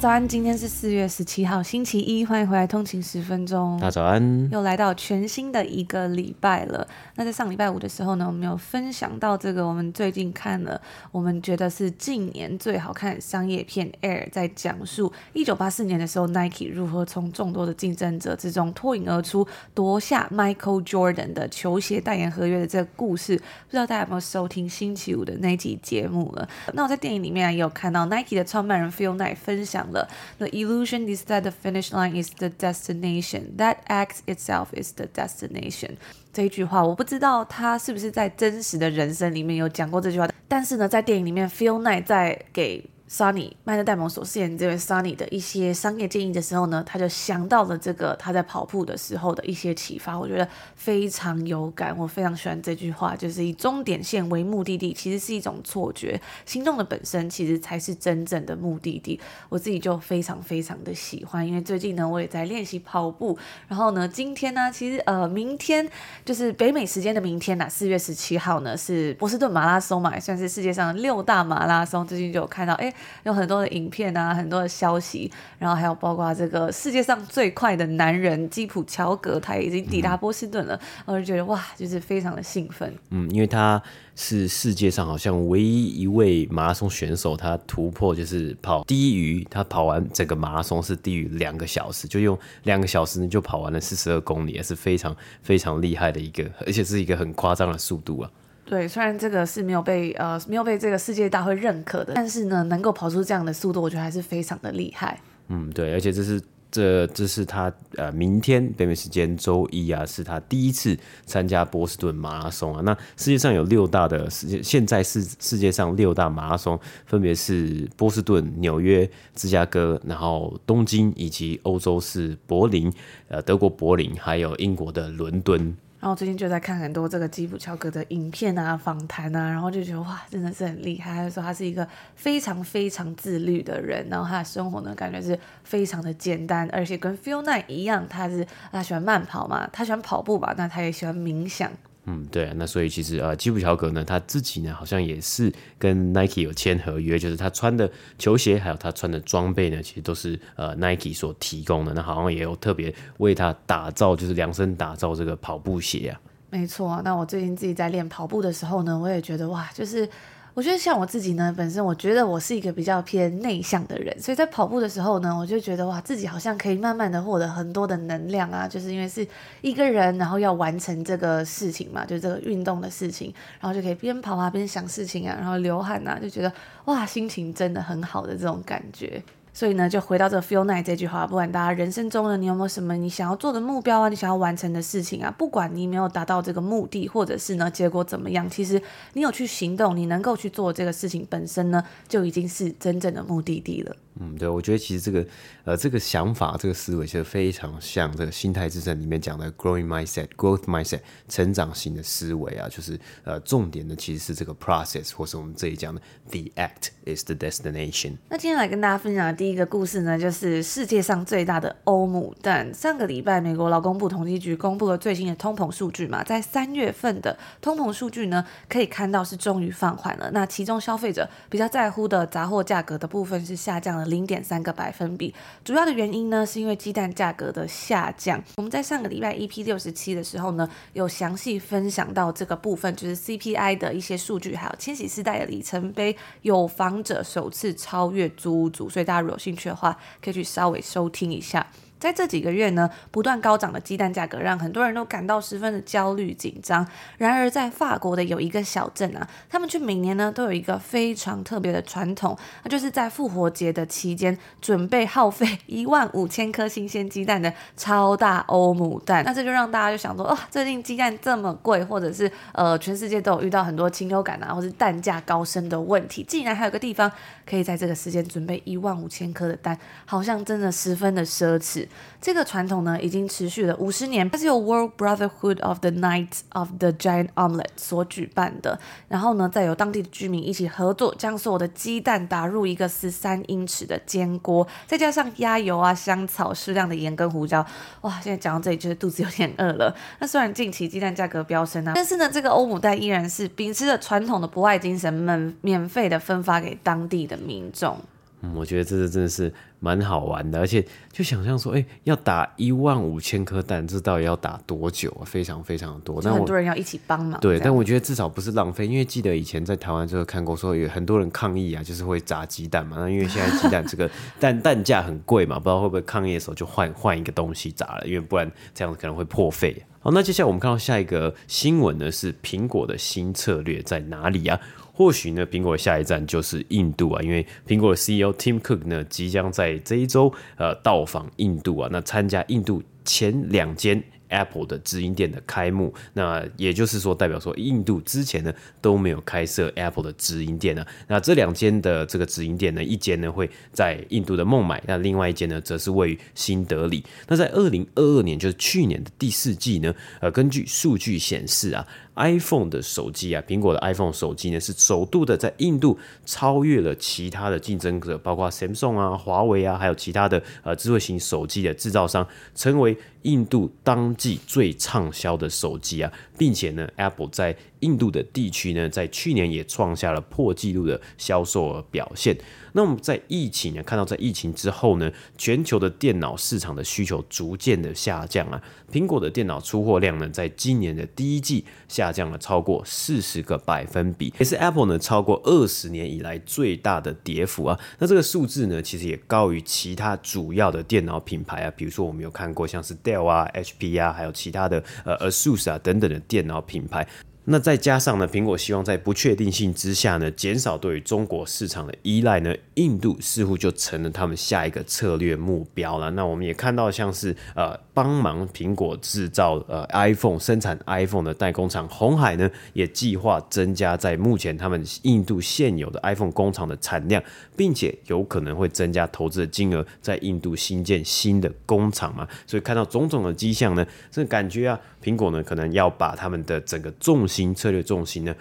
早安，今天是四月十七号，星期一，欢迎回来通勤十分钟。大家早安，又来到全新的一个礼拜了。那在上礼拜五的时候呢，我们有分享到这个，我们最近看了，我们觉得是近年最好看的商业片《Air》，在讲述一九八四年的时候，Nike 如何从众多的竞争者之中脱颖而出，夺下 Michael Jordan 的球鞋代言合约的这个故事。不知道大家有没有收听星期五的那集节目了？那我在电影里面也有看到 Nike 的创办人 Phil Knight 分享。了，The illusion is that the finish line is the destination. That act itself is the destination. 这一句话，我不知道他是不是在真实的人生里面有讲过这句话，但是呢，在电影里面，Phil Knight 在给。 Sonny 麦特戴蒙所饰演这位 Sonny 的一些商业建议的时候呢，他就想到了这个他在跑步的时候的一些启发，我觉得非常有感，我非常喜欢这句话，就是以终点线为目的地，其实是一种错觉，行动的本身其实才是真正的目的地。我自己就非常非常的喜欢，因为最近呢，我也在练习跑步，然后呢，今天呢，其实呃，明天就是北美时间的明天呐，四月十七号呢是波士顿马拉松嘛，也算是世界上六大马拉松，最近就有看到，哎。有很多的影片啊，很多的消息，然后还有包括这个世界上最快的男人基普乔格，他已经抵达波士顿了，我就觉得哇，就是非常的兴奋。嗯，因为他是世界上好像唯一一位马拉松选手，他突破就是跑低于他跑完整个马拉松是低于两个小时，就用两个小时呢就跑完了四十二公里，也是非常非常厉害的一个，而且是一个很夸张的速度啊。对，虽然这个是没有被呃没有被这个世界大会认可的，但是呢，能够跑出这样的速度，我觉得还是非常的厉害。嗯，对，而且这是这这是他呃明天北美时间周一啊，是他第一次参加波士顿马拉松啊。那世界上有六大的世界，现在是世界上六大马拉松，分别是波士顿、纽约、芝加哥，然后东京以及欧洲是柏林，呃，德国柏林，还有英国的伦敦。然后最近就在看很多这个基普乔格的影片啊、访谈啊，然后就觉得哇，真的是很厉害。他就说他是一个非常非常自律的人，然后他的生活呢，感觉是非常的简单，而且跟 Phil Knight 一样，他是他喜欢慢跑嘛，他喜欢跑步吧，那他也喜欢冥想。嗯，对啊，那所以其实呃，基普乔格呢，他自己呢，好像也是跟 Nike 有签合约，就是他穿的球鞋还有他穿的装备呢，其实都是呃 Nike 所提供的。那好像也有特别为他打造，就是量身打造这个跑步鞋啊。没错，那我最近自己在练跑步的时候呢，我也觉得哇，就是。我觉得像我自己呢，本身我觉得我是一个比较偏内向的人，所以在跑步的时候呢，我就觉得哇，自己好像可以慢慢的获得很多的能量啊，就是因为是一个人，然后要完成这个事情嘛，就是这个运动的事情，然后就可以边跑啊边想事情啊，然后流汗啊，就觉得哇，心情真的很好的这种感觉。所以呢，就回到这个 feel night 这句话，不管大家人生中呢，你有没有什么你想要做的目标啊，你想要完成的事情啊，不管你没有达到这个目的，或者是呢结果怎么样，其实你有去行动，你能够去做这个事情本身呢，就已经是真正的目的地了。嗯，对，我觉得其实这个呃这个想法，这个思维其实非常像这个心态之城里面讲的 growing mindset、growth mindset 成长型的思维啊，就是呃重点的其实是这个 process，或是我们这里讲的 the act is the destination。那今天来跟大家分享的第一个故事呢，就是世界上最大的欧姆蛋。上个礼拜，美国劳工部统计局公布了最新的通膨数据嘛，在三月份的通膨数据呢，可以看到是终于放缓了。那其中消费者比较在乎的杂货价格的部分是下降了。零点三个百分比。主要的原因呢，是因为鸡蛋价格的下降。我们在上个礼拜 EP 六十七的时候呢，有详细分享到这个部分，就是 CPI 的一些数据，还有千禧世代的里程碑，有房者首次超越租屋族，所以大家如果有兴趣的话，可以去稍微收听一下。在这几个月呢，不断高涨的鸡蛋价格让很多人都感到十分的焦虑紧张。然而，在法国的有一个小镇啊，他们却每年呢都有一个非常特别的传统，那就是在复活节的期间准备耗费 一万五千颗新鲜鸡蛋的超大欧姆蛋。那这就让大家就想说，哦，最近鸡蛋这么贵，或者是呃全世界都有遇到很多禽流感啊，或是蛋价高升的问题，竟然还有个地方可以在这个时间准备一万五千颗的蛋，好像真的十分的奢侈。这个传统呢，已经持续了五十年，它是由 World Brotherhood of the Knight of the Giant Omelette 所举办的。然后呢，再由当地的居民一起合作，将所有的鸡蛋打入一个十三英尺的煎锅，再加上鸭油啊、香草、适量的盐跟胡椒。哇，现在讲到这里，就是肚子有点饿了。那虽然近期鸡蛋价格飙升啊，但是呢，这个欧姆蛋依然是秉持着传统的博爱精神，免免费的分发给当地的民众。嗯，我觉得这是真的是蛮好玩的，而且就想象说，哎、欸，要打一万五千颗蛋，这到底要打多久啊？非常非常的多，那很多人要一起帮忙。对，但我觉得至少不是浪费，因为记得以前在台湾就看过，说有很多人抗议啊，就是会炸鸡蛋嘛。那因为现在鸡蛋这个 蛋蛋价很贵嘛，不知道会不会抗议的时候就换换一个东西砸了，因为不然这样子可能会破费。好，那接下来我们看到下一个新闻呢，是苹果的新策略在哪里啊？或许呢，苹果下一站就是印度啊，因为苹果的 CEO Tim Cook 呢，即将在这一周呃到访印度啊，那参加印度前两间。Apple 的直营店的开幕，那也就是说，代表说印度之前呢都没有开设 Apple 的直营店呢。那这两间的这个直营店呢，一间呢会在印度的孟买，那另外一间呢则是位于新德里。那在二零二二年，就是去年的第四季呢，呃，根据数据显示啊。iPhone 的手机啊，苹果的 iPhone 手机呢，是首度的在印度超越了其他的竞争者，包括 Samsung 啊、华为啊，还有其他的呃智慧型手机的制造商，成为印度当季最畅销的手机啊，并且呢，Apple 在印度的地区呢，在去年也创下了破纪录的销售额表现。那我们在疫情呢，看到在疫情之后呢，全球的电脑市场的需求逐渐的下降啊。苹果的电脑出货量呢，在今年的第一季下降了超过四十个百分比，也是 Apple 呢超过二十年以来最大的跌幅啊。那这个数字呢，其实也高于其他主要的电脑品牌啊，比如说我们有看过像是 Dell 啊、HP 啊，还有其他的呃 ASUS 啊等等的电脑品牌。那再加上呢，苹果希望在不确定性之下呢，减少对于中国市场的依赖呢，印度似乎就成了他们下一个策略目标了。那我们也看到，像是呃，帮忙苹果制造呃 iPhone 生产 iPhone 的代工厂红海呢，也计划增加在目前他们印度现有的 iPhone 工厂的产量，并且有可能会增加投资的金额，在印度新建新的工厂嘛。所以看到种种的迹象呢，这感觉啊，苹果呢可能要把他们的整个重心。策略重心呢，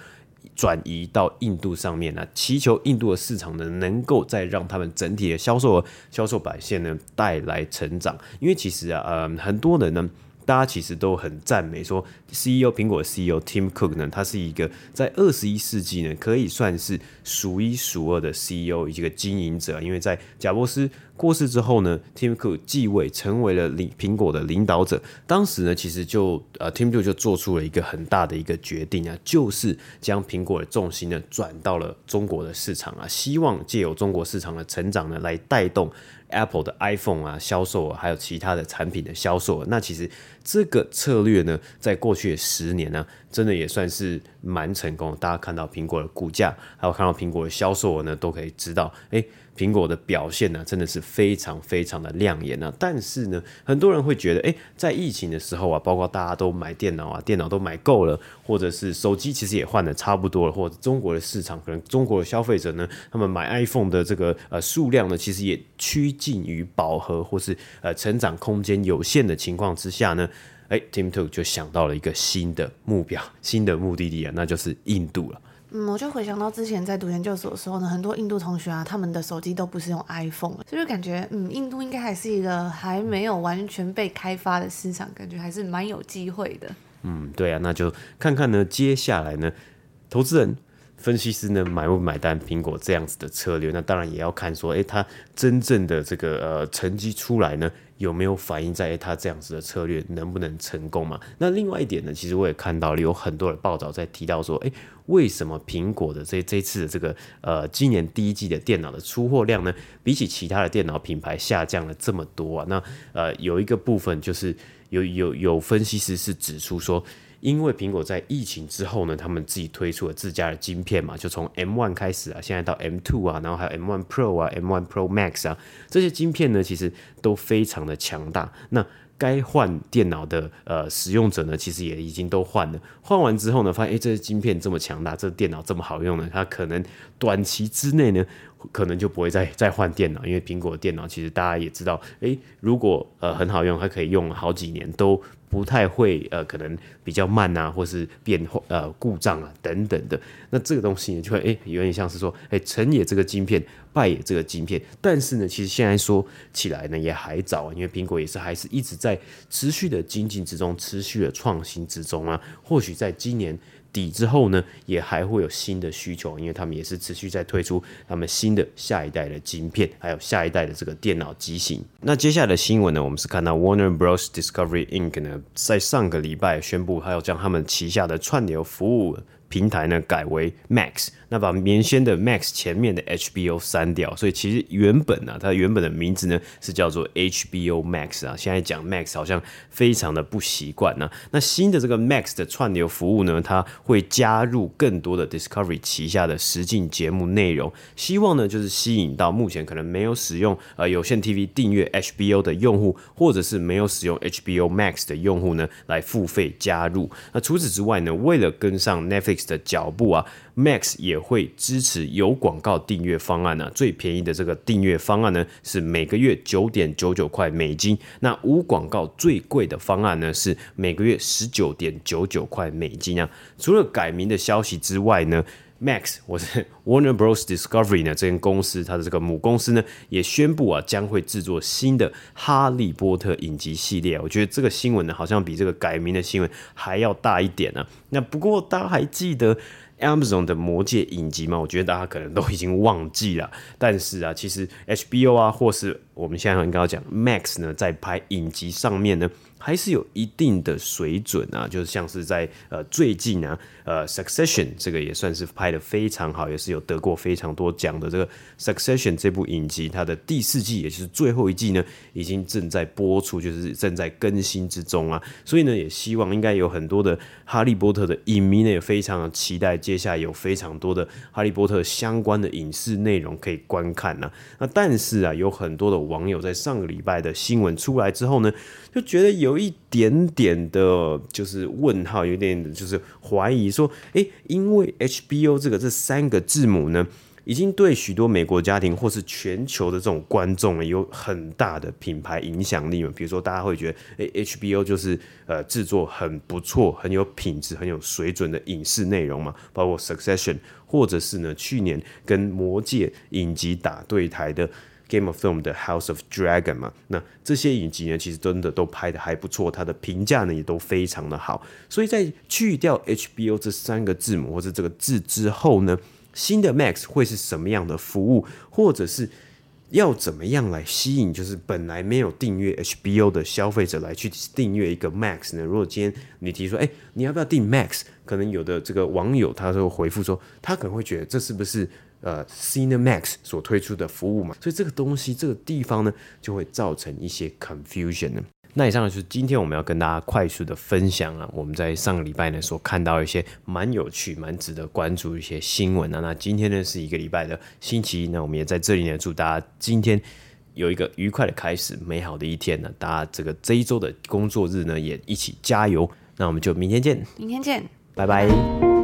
转移到印度上面呢，祈求印度的市场呢，能够再让他们整体的销售额、销售版线呢带来成长。因为其实啊，呃，很多人呢。大家其实都很赞美说，CEO 苹果 CEO Tim Cook 呢，他是一个在二十一世纪呢，可以算是数一数二的 CEO 以及个经营者。因为在贾伯斯过世之后呢，Tim Cook 继位成为了领苹果的领导者。当时呢，其实就呃，Tim Cook 就做出了一个很大的一个决定啊，就是将苹果的重心呢转到了中国的市场啊，希望借由中国市场的成长呢来带动。Apple 的 iPhone 啊，销售啊还有其他的产品的销售，那其实这个策略呢，在过去的十年呢，真的也算是蛮成功。大家看到苹果的股价，还有看到苹果的销售额呢，都可以知道，诶。苹果的表现呢，真的是非常非常的亮眼啊！但是呢，很多人会觉得，诶，在疫情的时候啊，包括大家都买电脑啊，电脑都买够了，或者是手机其实也换的差不多了，或者中国的市场可能中国的消费者呢，他们买 iPhone 的这个呃数量呢，其实也趋近于饱和，或是呃成长空间有限的情况之下呢，诶，Tim Cook 就想到了一个新的目标、新的目的地啊，那就是印度了。嗯，我就回想到之前在读研究所的时候呢，很多印度同学啊，他们的手机都不是用 iPhone，所以就感觉，嗯，印度应该还是一个还没有完全被开发的市场，感觉还是蛮有机会的。嗯，对啊，那就看看呢，接下来呢，投资人分析师呢买不买单苹果这样子的策略？那当然也要看说，诶，它真正的这个呃成绩出来呢，有没有反映在它这样子的策略能不能成功嘛？那另外一点呢，其实我也看到了有很多的报道在提到说，诶，为什么苹果的这这次的这个呃今年第一季的电脑的出货量呢，比起其他的电脑品牌下降了这么多啊？那呃有一个部分就是有有有分析师是指出说。因为苹果在疫情之后呢，他们自己推出了自家的晶片嘛，就从 M1 开始啊，现在到 M2 啊，然后还有 M1 Pro 啊、M1 Pro Max 啊，这些晶片呢，其实都非常的强大。那该换电脑的呃使用者呢，其实也已经都换了。换完之后呢，发现诶，这些晶片这么强大，这电脑这么好用呢，它可能短期之内呢，可能就不会再 再换电脑，因为苹果电脑其实大家也知道，诶，如果呃很好用，它可以用好几年都。不太会呃，可能比较慢啊，或是变呃故障啊等等的。那这个东西呢，就会诶有点像是说，诶成也这个晶片，败也这个晶片。但是呢，其实现在说起来呢，也还早啊，因为苹果也是还是一直在持续的精进之中，持续的创新之中啊。或许在今年。底之后呢，也还会有新的需求，因为他们也是持续在推出他们新的下一代的晶片，还有下一代的这个电脑机型。那接下来的新闻呢，我们是看到 Warner Bros. Discovery Inc. 呢，在上个礼拜宣布，还要将他们旗下的串流服务平台呢改为 Max。那把原先的 Max 前面的 HBO 删掉，所以其实原本啊，它原本的名字呢是叫做 HBO Max 啊。现在讲 Max 好像非常的不习惯呢。那新的这个 Max 的串流服务呢，它会加入更多的 Discovery 旗下的实境节目内容，希望呢就是吸引到目前可能没有使用呃有线 TV 订阅 HBO 的用户，或者是没有使用 HBO Max 的用户呢来付费加入。那除此之外呢，为了跟上 Netflix 的脚步啊。Max 也会支持有广告订阅方案呢、最便宜的这个订阅方案呢是每个月九点九九块美金，那无广告最贵的方案呢是每个月十九点九九块美金啊。除了改名的消息之外呢，Max 我是 Warner Bros Discovery 呢这间公司它的这个母公司呢也宣布啊将会制作新的哈利波特影集系列。我觉得这个新闻呢好像比这个改名的新闻还要大一点呢、啊。那不过大家还记得？Amazon 的魔戒影集吗，我觉得大家可能都已经忘记了。但是啊，其实 HBO 啊，或是我们现在应该要讲 Max 呢，在拍影集上面呢。还是有一定的水准啊，就是像是在呃最近啊，呃 Succession 这个也算是拍的非常好，也是有得过非常多奖的这个 Succession 这部影集，它的第四季也就是最后一季呢，已经正在播出，就是正在更新之中啊。所以呢，也希望应该有很多的哈利波特的影迷呢，也非常的期待接下来有非常多的哈利波特相关的影视内容可以观看呢、啊。那但是啊，有很多的网友在上个礼拜的新闻出来之后呢，就觉得有有一点点的，就是问号，有点就是怀疑说，诶，因为 HBO 这个这三个字母呢，已经对许多美国家庭或是全球的这种观众有很大的品牌影响力嘛。比如说，大家会觉得，诶，HBO 就是呃制作很不错、很有品质、很有水准的影视内容嘛，包括 Succession，或者是呢去年跟魔戒影集打对台的。Game of Thrones 的 House of Dragon 嘛，那这些影集呢，其实真的都拍得还不错，它的评价呢也都非常的好。所以在去掉 HBO 这三个字母或者这个字之后呢，新的 Max 会是什么样的服务，或者是要怎么样来吸引，就是本来没有订阅 HBO 的消费者来去订阅一个 Max 呢？如果今天你提出说，哎，你要不要订 Max？可能有的这个网友他就回复说，他可能会觉得这是不是？呃，Cinemax 所推出的服务嘛，所以这个东西这个地方呢，就会造成一些 confusion 呢。那以上呢就是今天我们要跟大家快速的分享啊，我们在上个礼拜呢所看到一些蛮有趣、蛮值得关注一些新闻啊。那今天呢是一个礼拜的星期一，那我们也在这里呢祝大家今天有一个愉快的开始，美好的一天呢。大家这个这一周的工作日呢也一起加油。那我们就明天见，明天见，拜拜。